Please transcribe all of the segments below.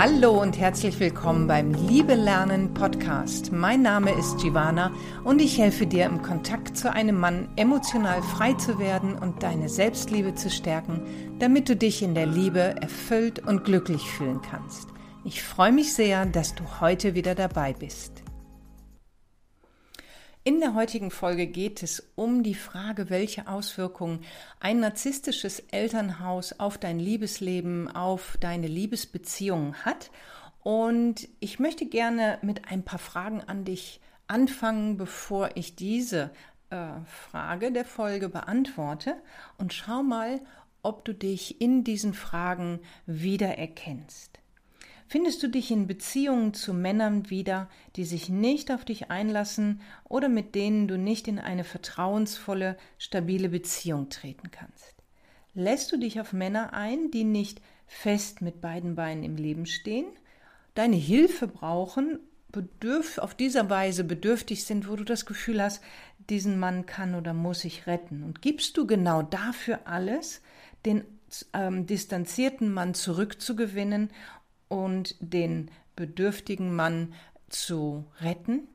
Hallo und herzlich willkommen beim Liebe Lernen Podcast. Mein Name ist Giovanna und ich helfe dir im Kontakt zu einem Mann emotional frei zu werden und deine Selbstliebe zu stärken, damit du dich in der Liebe erfüllt und glücklich fühlen kannst. Ich freue mich sehr, dass du heute wieder dabei bist. In der heutigen Folge geht es um die Frage, welche Auswirkungen ein narzisstisches Elternhaus auf dein Liebesleben, auf deine Liebesbeziehungen hat. Und ich möchte gerne mit ein paar Fragen an dich anfangen, bevor ich diese äh, Frage der Folge beantworte. Und schau mal, ob du dich in diesen Fragen wiedererkennst. Findest du dich in Beziehungen zu Männern wieder, die sich nicht auf dich einlassen oder mit denen du nicht in eine vertrauensvolle, stabile Beziehung treten kannst? Lässt du dich auf Männer ein, die nicht fest mit beiden Beinen im Leben stehen, deine Hilfe brauchen, bedürf, auf dieser Weise bedürftig sind, wo du das Gefühl hast, diesen Mann kann oder muss ich retten? Und gibst du genau dafür alles, den ähm, distanzierten Mann zurückzugewinnen und den bedürftigen Mann zu retten?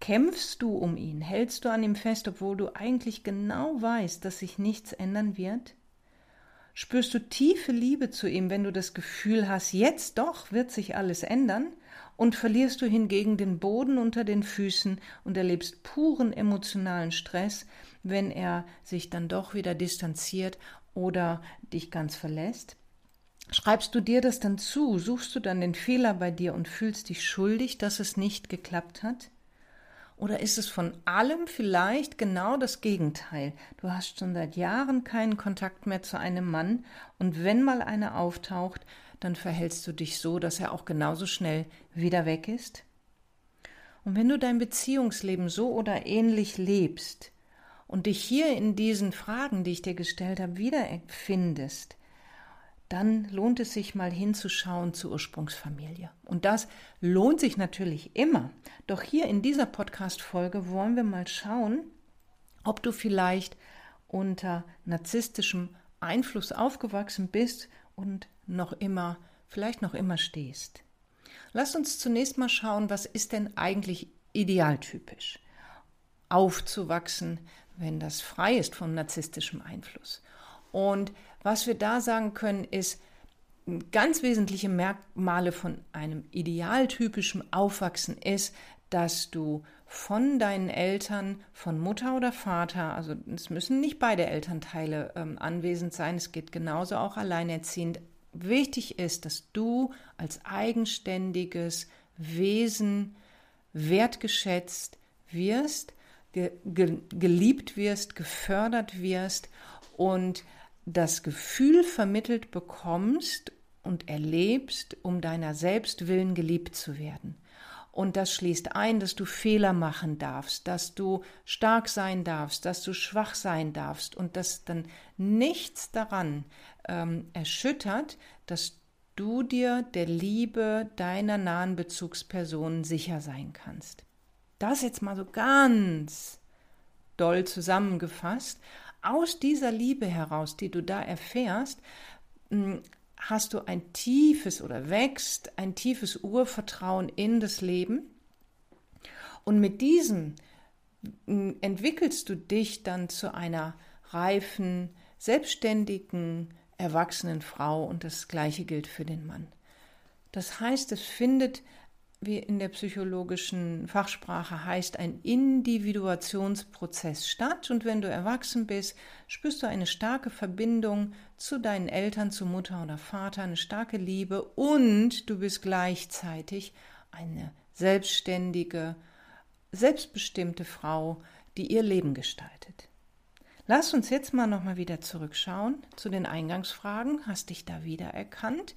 Kämpfst du um ihn? Hältst du an ihm fest, obwohl du eigentlich genau weißt, dass sich nichts ändern wird? Spürst du tiefe Liebe zu ihm, wenn du das Gefühl hast, jetzt doch wird sich alles ändern? Und verlierst du hingegen den Boden unter den Füßen und erlebst puren emotionalen Stress, wenn er sich dann doch wieder distanziert oder dich ganz verlässt? Schreibst du dir das dann zu? Suchst du dann den Fehler bei dir und fühlst dich schuldig, dass es nicht geklappt hat? Oder ist es von allem vielleicht genau das Gegenteil? Du hast schon seit Jahren keinen Kontakt mehr zu einem Mann und wenn mal einer auftaucht, dann verhältst du dich so, dass er auch genauso schnell wieder weg ist? Und wenn du dein Beziehungsleben so oder ähnlich lebst und dich hier in diesen Fragen, die ich dir gestellt habe, wiederfindest, dann lohnt es sich mal hinzuschauen zur Ursprungsfamilie. Und das lohnt sich natürlich immer. Doch hier in dieser Podcast-Folge wollen wir mal schauen, ob du vielleicht unter narzisstischem Einfluss aufgewachsen bist und noch immer, vielleicht noch immer stehst. Lass uns zunächst mal schauen, was ist denn eigentlich idealtypisch? Aufzuwachsen, wenn das frei ist von narzisstischem Einfluss. Und was wir da sagen können, ist, ganz wesentliche Merkmale von einem idealtypischen Aufwachsen ist, dass du von deinen Eltern, von Mutter oder Vater, also es müssen nicht beide Elternteile ähm, anwesend sein, es geht genauso auch alleinerziehend, wichtig ist, dass du als eigenständiges Wesen wertgeschätzt wirst, ge ge geliebt wirst, gefördert wirst und das Gefühl vermittelt bekommst und erlebst, um deiner selbst willen geliebt zu werden. Und das schließt ein, dass du Fehler machen darfst, dass du stark sein darfst, dass du schwach sein darfst und dass dann nichts daran ähm, erschüttert, dass du dir der Liebe deiner nahen Bezugspersonen sicher sein kannst. Das jetzt mal so ganz doll zusammengefasst, aus dieser Liebe heraus, die du da erfährst, hm, hast du ein tiefes oder wächst ein tiefes Urvertrauen in das Leben. Und mit diesem hm, entwickelst du dich dann zu einer reifen, selbstständigen, erwachsenen Frau und das gleiche gilt für den Mann. Das heißt, es findet wie in der psychologischen Fachsprache heißt, ein Individuationsprozess statt. Und wenn du erwachsen bist, spürst du eine starke Verbindung zu deinen Eltern, zu Mutter oder Vater, eine starke Liebe und du bist gleichzeitig eine selbstständige, selbstbestimmte Frau, die ihr Leben gestaltet. Lass uns jetzt mal nochmal wieder zurückschauen zu den Eingangsfragen. Hast dich da wieder erkannt?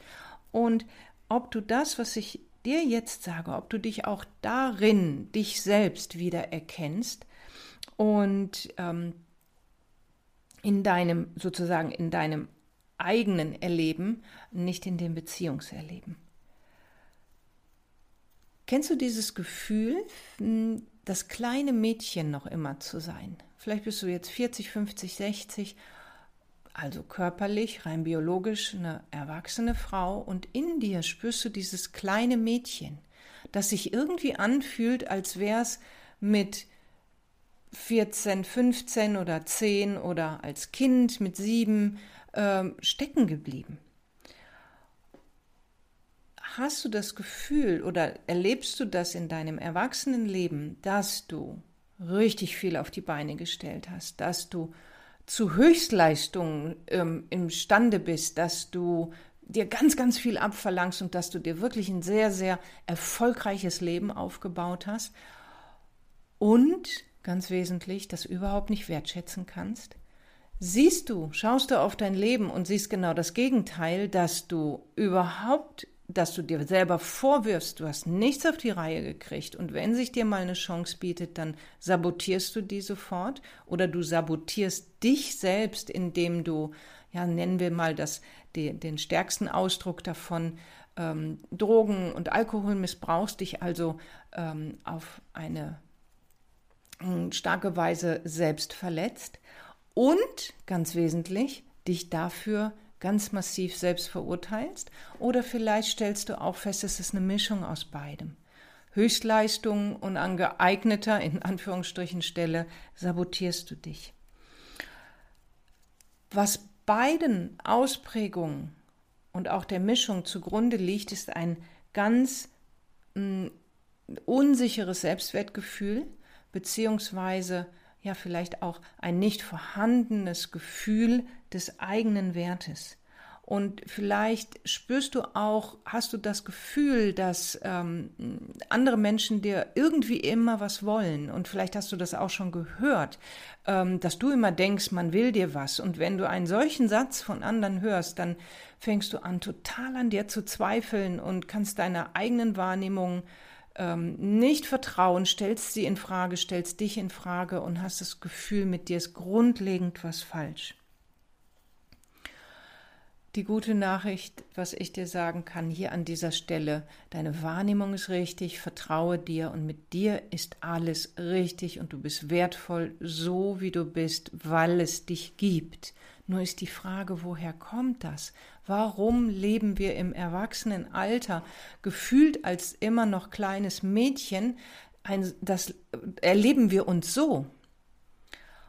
Und ob du das, was ich dir jetzt sage, ob du dich auch darin, dich selbst wieder erkennst und ähm, in deinem, sozusagen in deinem eigenen Erleben, nicht in dem Beziehungserleben. Kennst du dieses Gefühl, das kleine Mädchen noch immer zu sein? Vielleicht bist du jetzt 40, 50, 60, also körperlich, rein biologisch, eine erwachsene Frau und in dir spürst du dieses kleine Mädchen, das sich irgendwie anfühlt, als wäre es mit 14, 15 oder 10 oder als Kind mit 7 äh, stecken geblieben. Hast du das Gefühl oder erlebst du das in deinem Erwachsenenleben, dass du richtig viel auf die Beine gestellt hast, dass du zu Höchstleistungen ähm, imstande bist, dass du dir ganz, ganz viel abverlangst und dass du dir wirklich ein sehr, sehr erfolgreiches Leben aufgebaut hast und ganz wesentlich, das überhaupt nicht wertschätzen kannst? Siehst du, schaust du auf dein Leben und siehst genau das Gegenteil, dass du überhaupt dass du dir selber vorwirfst, du hast nichts auf die Reihe gekriegt. Und wenn sich dir mal eine Chance bietet, dann sabotierst du die sofort. Oder du sabotierst dich selbst, indem du, ja, nennen wir mal das, die, den stärksten Ausdruck davon, ähm, Drogen und Alkohol missbrauchst, dich also ähm, auf eine äh, starke Weise selbst verletzt. Und ganz wesentlich dich dafür ganz massiv selbst verurteilst oder vielleicht stellst du auch fest, es ist eine Mischung aus beidem. Höchstleistung und an geeigneter, in Anführungsstrichen, Stelle sabotierst du dich. Was beiden Ausprägungen und auch der Mischung zugrunde liegt, ist ein ganz mh, mm, unsicheres Selbstwertgefühl, beziehungsweise ja vielleicht auch ein nicht vorhandenes Gefühl des eigenen Wertes. Und vielleicht spürst du auch, hast du das Gefühl, dass ähm, andere Menschen dir irgendwie immer was wollen. Und vielleicht hast du das auch schon gehört, ähm, dass du immer denkst, man will dir was. Und wenn du einen solchen Satz von anderen hörst, dann fängst du an, total an dir zu zweifeln und kannst deiner eigenen Wahrnehmung ähm, nicht vertrauen, stellst sie in Frage, stellst dich in Frage und hast das Gefühl, mit dir ist grundlegend was falsch. Die gute Nachricht, was ich dir sagen kann hier an dieser Stelle, deine Wahrnehmung ist richtig, vertraue dir und mit dir ist alles richtig und du bist wertvoll, so wie du bist, weil es dich gibt. Nur ist die Frage, woher kommt das? Warum leben wir im Erwachsenenalter gefühlt als immer noch kleines Mädchen? Ein, das erleben wir uns so.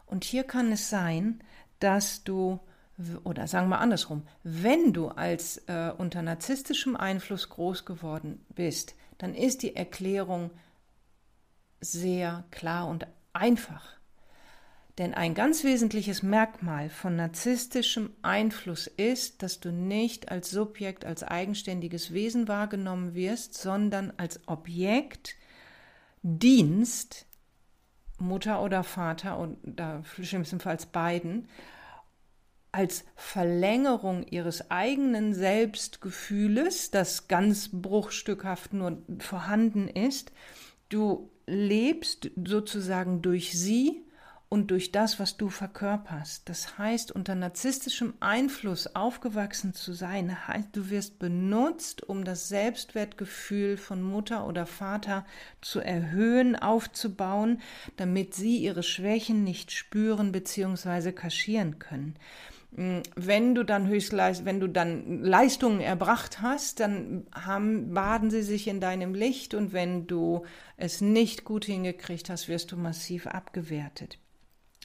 Und hier kann es sein, dass du oder sagen wir andersrum, wenn du als äh, unter narzisstischem Einfluss groß geworden bist, dann ist die Erklärung sehr klar und einfach. Denn ein ganz wesentliches Merkmal von narzisstischem Einfluss ist, dass du nicht als Subjekt, als eigenständiges Wesen wahrgenommen wirst, sondern als Objekt, Dienst, Mutter oder Vater oder schlimmstenfalls beiden, als Verlängerung ihres eigenen Selbstgefühles, das ganz bruchstückhaft nur vorhanden ist. Du lebst sozusagen durch sie und durch das, was du verkörperst. Das heißt, unter narzisstischem Einfluss aufgewachsen zu sein, heißt, du wirst benutzt, um das Selbstwertgefühl von Mutter oder Vater zu erhöhen, aufzubauen, damit sie ihre Schwächen nicht spüren bzw. kaschieren können. Mm, wenn du dann Höchstleist, wenn du dann Leistungen erbracht hast, dann haben, baden sie sich in deinem Licht und wenn du es nicht gut hingekriegt hast, wirst du massiv abgewertet.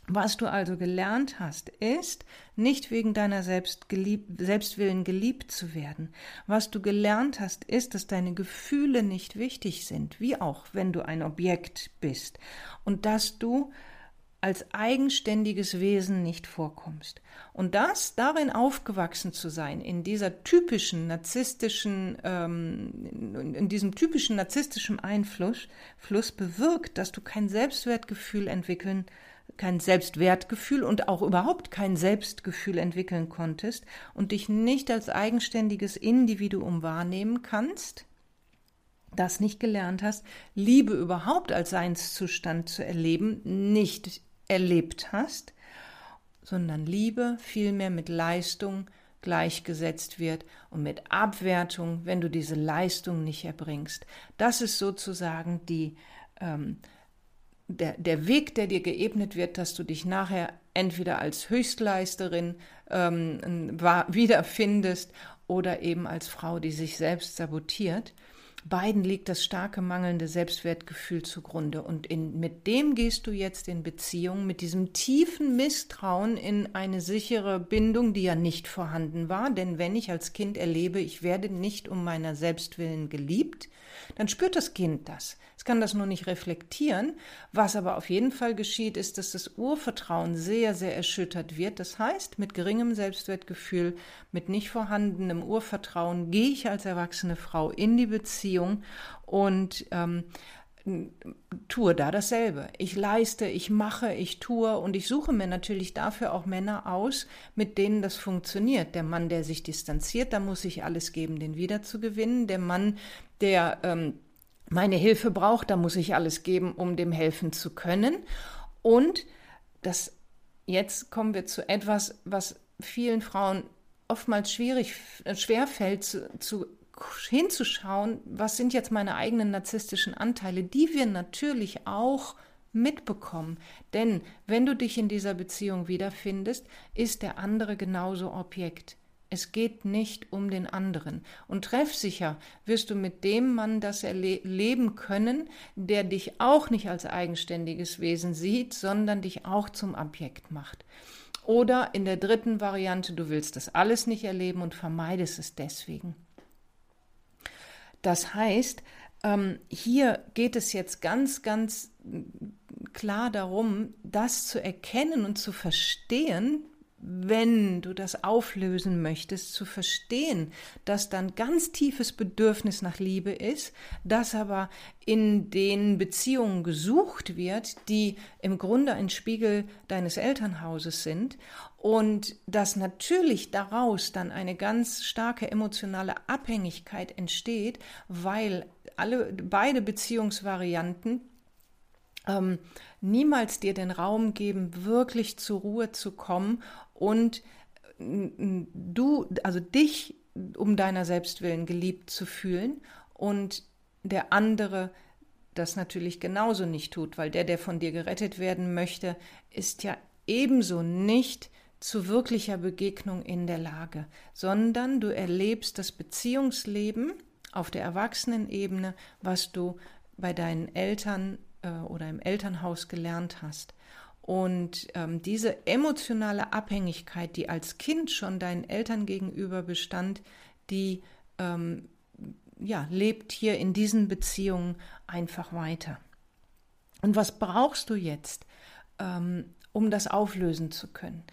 Was du also gelernt hast, ist, nicht wegen deiner Selbst Selbstwillen geliebt zu werden. Was du gelernt hast, ist, dass deine Gefühle nicht wichtig sind, wie auch wenn du ein Objekt bist. Und dass du als eigenständiges Wesen nicht vorkommst. Und das, darin aufgewachsen zu sein, in dieser typischen narzisstischen, ähm, in diesem typischen narzisstischen Einfluss, Fluss bewirkt, dass du kein Selbstwertgefühl entwickeln, kein Selbstwertgefühl und auch überhaupt kein Selbstgefühl entwickeln konntest und dich nicht als eigenständiges Individuum wahrnehmen kannst, das nicht gelernt hast, Liebe überhaupt als Seinszustand zu erleben, nicht erlebt hast, sondern Liebe vielmehr mit Leistung gleichgesetzt wird und mit Abwertung, wenn du diese Leistung nicht erbringst. Das ist sozusagen die, ähm, der, der Weg, der dir geebnet wird, dass du dich nachher entweder als Höchstleisterin ähm, wiederfindest oder eben als Frau, die sich selbst sabotiert. Beiden liegt das starke mangelnde Selbstwertgefühl zugrunde. Und in, mit dem gehst du jetzt in Beziehung, mit diesem tiefen Misstrauen in eine sichere Bindung, die ja nicht vorhanden war. Denn wenn ich als Kind erlebe, ich werde nicht um meiner Selbstwillen geliebt, dann spürt das Kind das. Es kann das nur nicht reflektieren. Was aber auf jeden Fall geschieht, ist, dass das Urvertrauen sehr, sehr erschüttert wird. Das heißt, mit geringem Selbstwertgefühl, mit nicht vorhandenem Urvertrauen gehe ich als erwachsene Frau in die Beziehung und ähm, tue da dasselbe. Ich leiste, ich mache, ich tue und ich suche mir natürlich dafür auch Männer aus, mit denen das funktioniert. Der Mann, der sich distanziert, da muss ich alles geben, den wiederzugewinnen. Der Mann, der ähm, meine Hilfe braucht, da muss ich alles geben, um dem helfen zu können. Und das, jetzt kommen wir zu etwas, was vielen Frauen oftmals schwierig, äh, schwerfällt zu, zu hinzuschauen, was sind jetzt meine eigenen narzisstischen Anteile, die wir natürlich auch mitbekommen. Denn wenn du dich in dieser Beziehung wiederfindest, ist der andere genauso Objekt. Es geht nicht um den anderen. Und treffsicher wirst du mit dem Mann das erleben können, der dich auch nicht als eigenständiges Wesen sieht, sondern dich auch zum Objekt macht. Oder in der dritten Variante, du willst das alles nicht erleben und vermeidest es deswegen. Das heißt, ähm, hier geht es jetzt ganz, ganz klar darum, das zu erkennen und zu verstehen, wenn du das auflösen möchtest, zu verstehen, dass dann ganz tiefes Bedürfnis nach Liebe ist, das aber in den Beziehungen gesucht wird, die im Grunde ein Spiegel deines Elternhauses sind und dass natürlich daraus dann eine ganz starke emotionale Abhängigkeit entsteht, weil alle beide Beziehungsvarianten ähm, niemals dir den Raum geben, wirklich zur Ruhe zu kommen und du, also dich um deiner Selbstwillen geliebt zu fühlen und der andere das natürlich genauso nicht tut, weil der, der von dir gerettet werden möchte, ist ja ebenso nicht zu wirklicher Begegnung in der Lage, sondern du erlebst das Beziehungsleben auf der Erwachsenenebene, was du bei deinen Eltern äh, oder im Elternhaus gelernt hast. Und ähm, diese emotionale Abhängigkeit, die als Kind schon deinen Eltern gegenüber bestand, die ähm, ja, lebt hier in diesen Beziehungen einfach weiter. Und was brauchst du jetzt, ähm, um das auflösen zu können?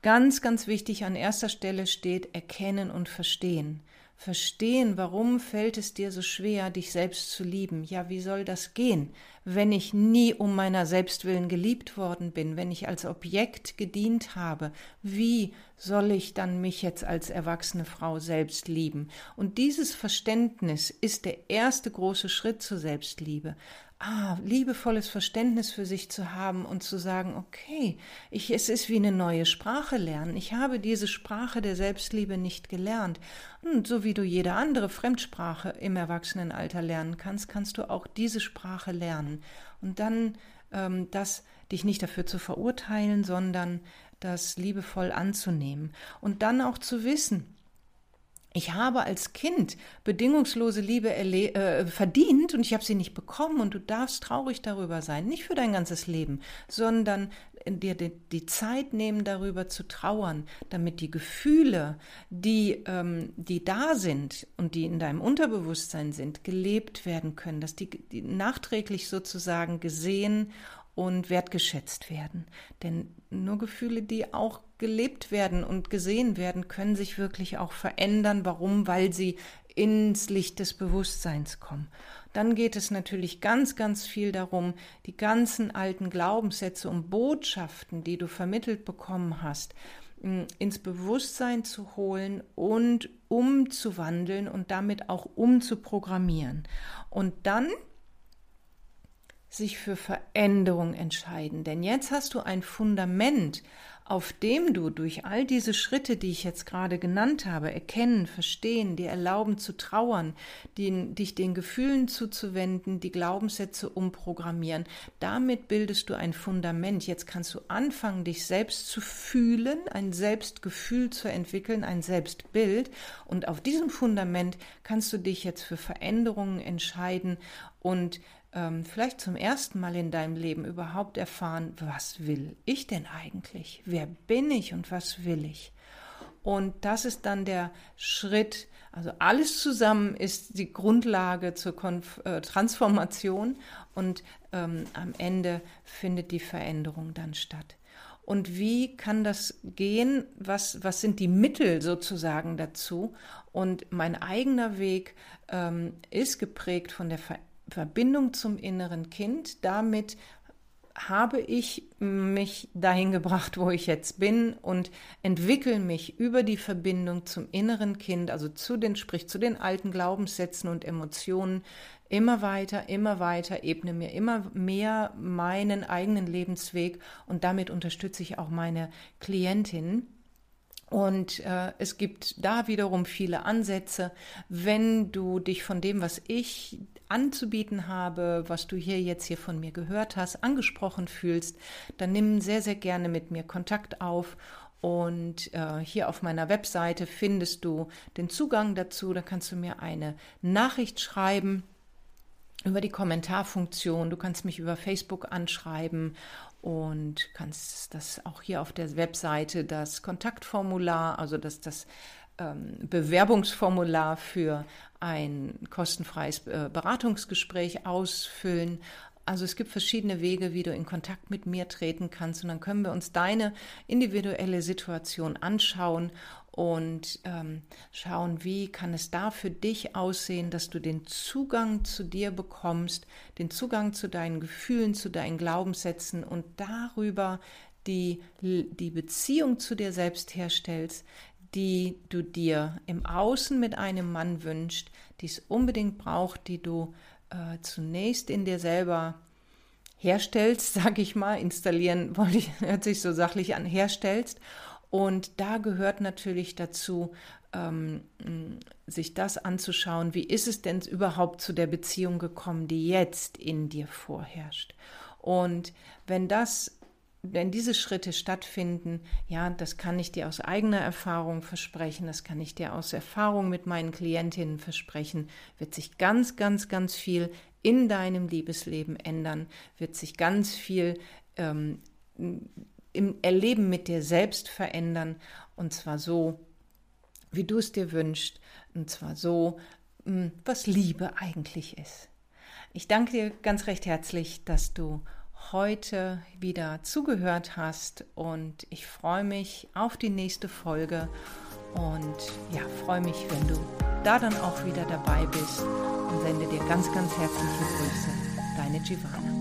Ganz, ganz wichtig an erster Stelle steht Erkennen und Verstehen verstehen, warum fällt es dir so schwer, dich selbst zu lieben. Ja, wie soll das gehen, wenn ich nie um meiner Selbstwillen geliebt worden bin, wenn ich als Objekt gedient habe? Wie soll ich dann mich jetzt als erwachsene Frau selbst lieben? Und dieses Verständnis ist der erste große Schritt zur Selbstliebe ah, liebevolles Verständnis für sich zu haben und zu sagen, okay, ich, es ist wie eine neue Sprache lernen. Ich habe diese Sprache der Selbstliebe nicht gelernt. Und so wie du jede andere Fremdsprache im Erwachsenenalter lernen kannst, kannst du auch diese Sprache lernen. Und dann ähm, das dich nicht dafür zu verurteilen, sondern das liebevoll anzunehmen. Und dann auch zu wissen, ich habe als Kind bedingungslose Liebe äh, verdient und ich habe sie nicht bekommen und du darfst traurig darüber sein, nicht für dein ganzes Leben, sondern dir die, die Zeit nehmen, darüber zu trauern, damit die Gefühle, die, ähm, die da sind und die in deinem Unterbewusstsein sind, gelebt werden können, dass die, die nachträglich sozusagen gesehen und wertgeschätzt werden. Denn nur Gefühle, die auch gelebt werden und gesehen werden, können sich wirklich auch verändern. Warum? Weil sie ins Licht des Bewusstseins kommen. Dann geht es natürlich ganz, ganz viel darum, die ganzen alten Glaubenssätze und Botschaften, die du vermittelt bekommen hast, ins Bewusstsein zu holen und umzuwandeln und damit auch umzuprogrammieren. Und dann sich für Veränderung entscheiden. Denn jetzt hast du ein Fundament, auf dem du durch all diese Schritte, die ich jetzt gerade genannt habe, erkennen, verstehen, dir erlauben zu trauern, die, dich den Gefühlen zuzuwenden, die Glaubenssätze umprogrammieren, damit bildest du ein Fundament. Jetzt kannst du anfangen, dich selbst zu fühlen, ein Selbstgefühl zu entwickeln, ein Selbstbild. Und auf diesem Fundament kannst du dich jetzt für Veränderungen entscheiden und ähm, vielleicht zum ersten Mal in deinem Leben überhaupt erfahren, was will ich denn eigentlich? Wer bin ich und was will ich? Und das ist dann der Schritt, also alles zusammen ist die Grundlage zur Konf äh, Transformation und ähm, am Ende findet die Veränderung dann statt. Und wie kann das gehen? Was, was sind die Mittel sozusagen dazu? Und mein eigener Weg ähm, ist geprägt von der Veränderung Verbindung zum inneren Kind. Damit habe ich mich dahin gebracht, wo ich jetzt bin und entwickle mich über die Verbindung zum inneren Kind, also zu den, sprich zu den alten Glaubenssätzen und Emotionen, immer weiter, immer weiter, ebne mir immer mehr meinen eigenen Lebensweg und damit unterstütze ich auch meine Klientin. Und äh, es gibt da wiederum viele Ansätze. Wenn du dich von dem, was ich anzubieten habe, was du hier jetzt hier von mir gehört hast, angesprochen fühlst, dann nimm sehr, sehr gerne mit mir Kontakt auf. Und äh, hier auf meiner Webseite findest du den Zugang dazu. Da kannst du mir eine Nachricht schreiben über die Kommentarfunktion. Du kannst mich über Facebook anschreiben und kannst das auch hier auf der Webseite das Kontaktformular, also das, das ähm, Bewerbungsformular für ein kostenfreies äh, Beratungsgespräch ausfüllen. Also es gibt verschiedene Wege, wie du in Kontakt mit mir treten kannst und dann können wir uns deine individuelle Situation anschauen und ähm, schauen, wie kann es da für dich aussehen, dass du den Zugang zu dir bekommst, den Zugang zu deinen Gefühlen, zu deinen Glaubenssätzen und darüber die, die Beziehung zu dir selbst herstellst, die du dir im Außen mit einem Mann wünschst, die es unbedingt braucht, die du äh, zunächst in dir selber herstellst, sag ich mal, installieren wollte ich, hört sich so sachlich an, herstellst. Und da gehört natürlich dazu, ähm, sich das anzuschauen, wie ist es denn überhaupt zu der Beziehung gekommen, die jetzt in dir vorherrscht. Und wenn das wenn diese Schritte stattfinden, ja, das kann ich dir aus eigener Erfahrung versprechen, das kann ich dir aus Erfahrung mit meinen Klientinnen versprechen, wird sich ganz, ganz, ganz viel in deinem Liebesleben ändern, wird sich ganz viel ähm, im Erleben mit dir selbst verändern und zwar so, wie du es dir wünschst und zwar so, hm, was Liebe eigentlich ist. Ich danke dir ganz recht herzlich, dass du heute wieder zugehört hast und ich freue mich auf die nächste Folge und ja, freue mich, wenn du da dann auch wieder dabei bist und sende dir ganz, ganz herzliche Grüße. Deine Giovanna.